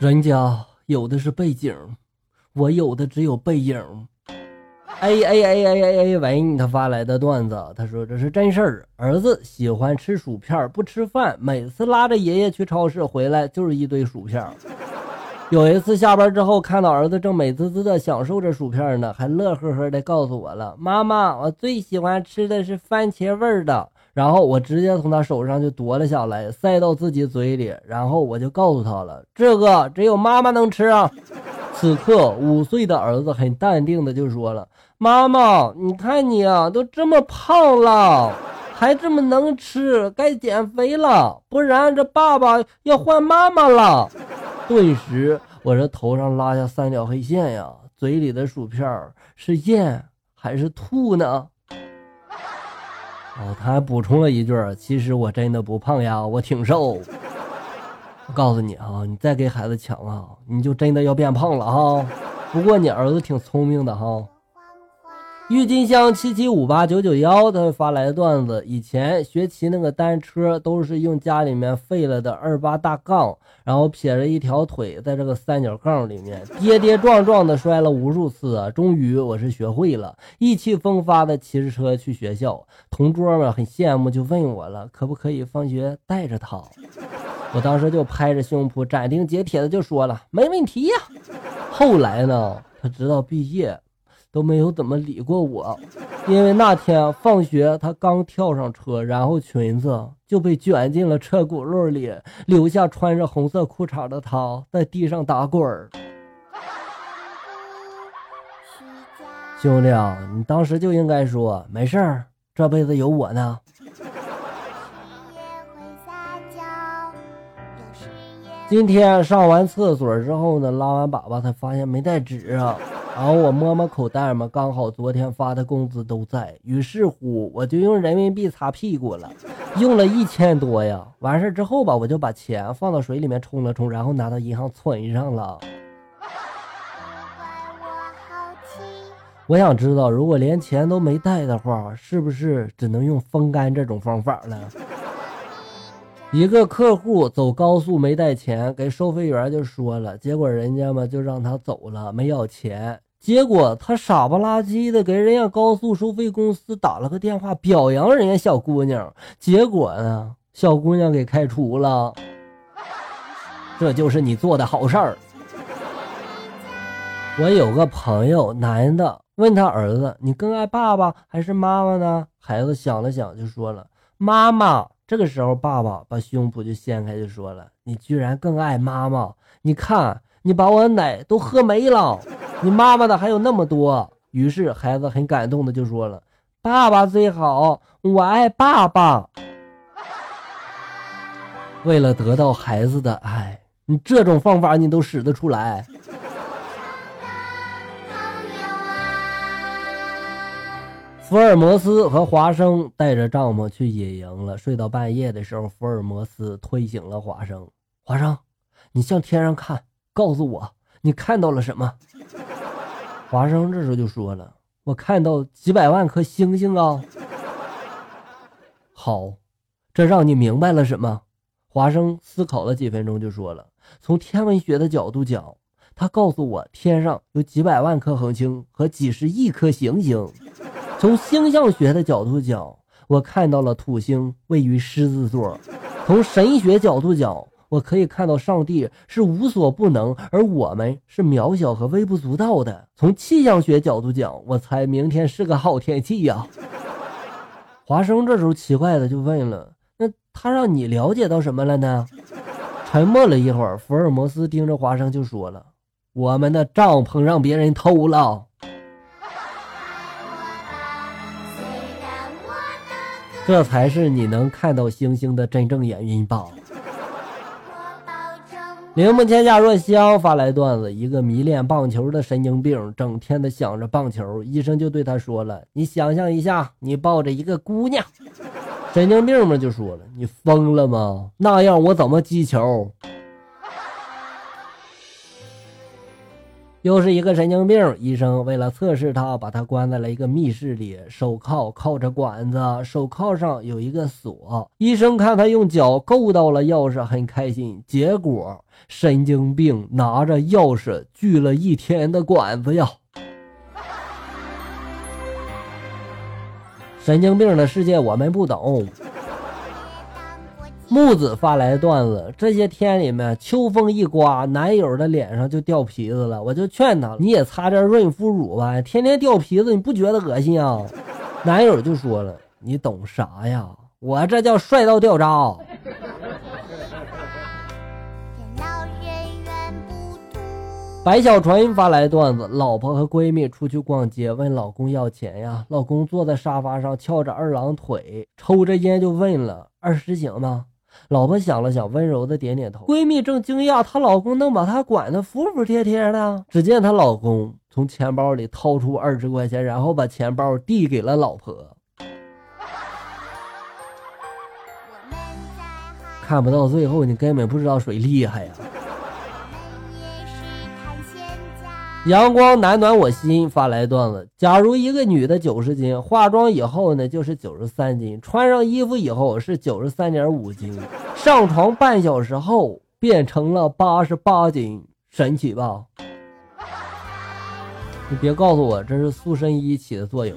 人家有的是背景，我有的只有背影。A A A A A A，喂，你他发来的段子，他说这是真事儿。儿子喜欢吃薯片，不吃饭，每次拉着爷爷去超市回来就是一堆薯片。有一次下班之后，看到儿子正美滋滋的享受着薯片呢，还乐呵呵的告诉我了：“妈妈，我最喜欢吃的是番茄味儿的。”然后我直接从他手上就夺了下来，塞到自己嘴里，然后我就告诉他了：“这个只有妈妈能吃啊。”此刻，五岁的儿子很淡定的就说了。妈妈，你看你啊，都这么胖了，还这么能吃，该减肥了，不然这爸爸要换妈妈了。顿时，我这头上拉下三条黑线呀，嘴里的薯片是咽还是吐呢？哦，他还补充了一句：“其实我真的不胖呀，我挺瘦。”我告诉你啊，你再给孩子抢啊，你就真的要变胖了哈。不过你儿子挺聪明的哈。郁金香七七五八九九幺，他发来的段子：以前学骑那个单车，都是用家里面废了的二八大杠，然后撇着一条腿在这个三角杠里面跌跌撞撞的摔了无数次啊！终于我是学会了，意气风发的骑着车去学校。同桌们很羡慕，就问我了，可不可以放学带着他？我当时就拍着胸脯斩钉截铁的就说了，没问题呀。后来呢，他直到毕业。都没有怎么理过我，因为那天放学，他刚跳上车，然后裙子就被卷进了车轱辘里，留下穿着红色裤衩的他在地上打滚儿。兄弟啊，你当时就应该说没事儿，这辈子有我呢。今天上完厕所之后呢，拉完粑粑才发现没带纸啊。然后我摸摸口袋嘛，刚好昨天发的工资都在，于是乎我就用人民币擦屁股了，用了一千多呀。完事之后吧，我就把钱放到水里面冲了冲，然后拿到银行存上了。我想知道，如果连钱都没带的话，是不是只能用风干这种方法了？一个客户走高速没带钱，给收费员就说了，结果人家嘛就让他走了，没要钱。结果他傻不拉几的给人家高速收费公司打了个电话，表扬人家小姑娘。结果呢，小姑娘给开除了。这就是你做的好事儿。我有个朋友，男的，问他儿子：“你更爱爸爸还是妈妈呢？”孩子想了想，就说了：“妈妈。”这个时候，爸爸把胸脯就掀开，就说了：“你居然更爱妈妈！你看，你把我奶都喝没了，你妈妈的还有那么多。”于是，孩子很感动的就说了：“爸爸最好，我爱爸爸。”为了得到孩子的爱，你这种方法你都使得出来。福尔摩斯和华生带着帐篷去野营了。睡到半夜的时候，福尔摩斯推醒了华生。华生，你向天上看，告诉我你看到了什么？华生这时候就说了：“我看到几百万颗星星啊。”好，这让你明白了什么？华生思考了几分钟，就说了：“从天文学的角度讲，他告诉我天上有几百万颗恒星和几十亿颗行星。”从星象学的角度讲，我看到了土星位于狮子座；从神学角度讲，我可以看到上帝是无所不能，而我们是渺小和微不足道的。从气象学角度讲，我猜明天是个好天气呀。华生这时候奇怪的就问了：“那他让你了解到什么了呢？”沉默了一会儿，福尔摩斯盯着华生就说了：“我们的帐篷让别人偷了。”这才是你能看到星星的真正原因吧？铃木千夏若香发来段子：一个迷恋棒球的神经病，整天的想着棒球，医生就对他说了：“你想象一下，你抱着一个姑娘。”神经病嘛就说了：“你疯了吗？那样我怎么击球？”又是一个神经病。医生为了测试他，把他关在了一个密室里，手铐铐着管子，手铐上有一个锁。医生看他用脚够到了钥匙，很开心。结果神经病拿着钥匙锯了一天的管子呀！神经病的世界我们不懂。木子发来的段子：这些天里面，秋风一刮，男友的脸上就掉皮子了。我就劝他，你也擦点润肤乳吧，天天掉皮子，你不觉得恶心啊？男友就说了：“你懂啥呀？我这叫帅到掉渣。”白小纯发来段子：老婆和闺蜜出去逛街，问老公要钱呀。老公坐在沙发上翘着二郎腿，抽着烟就问了：“二十行吗？”老婆想了想，温柔的点点头。闺蜜正惊讶，她老公能把她管得服服帖帖的。只见她老公从钱包里掏出二十块钱，然后把钱包递给了老婆。看不到最后，你根本不知道谁厉害呀。阳光暖暖我心发来段子：假如一个女的九十斤，化妆以后呢就是九十三斤，穿上衣服以后是九十三点五斤，上床半小时后变成了八十八斤，神奇吧？你别告诉我这是塑身衣起的作用。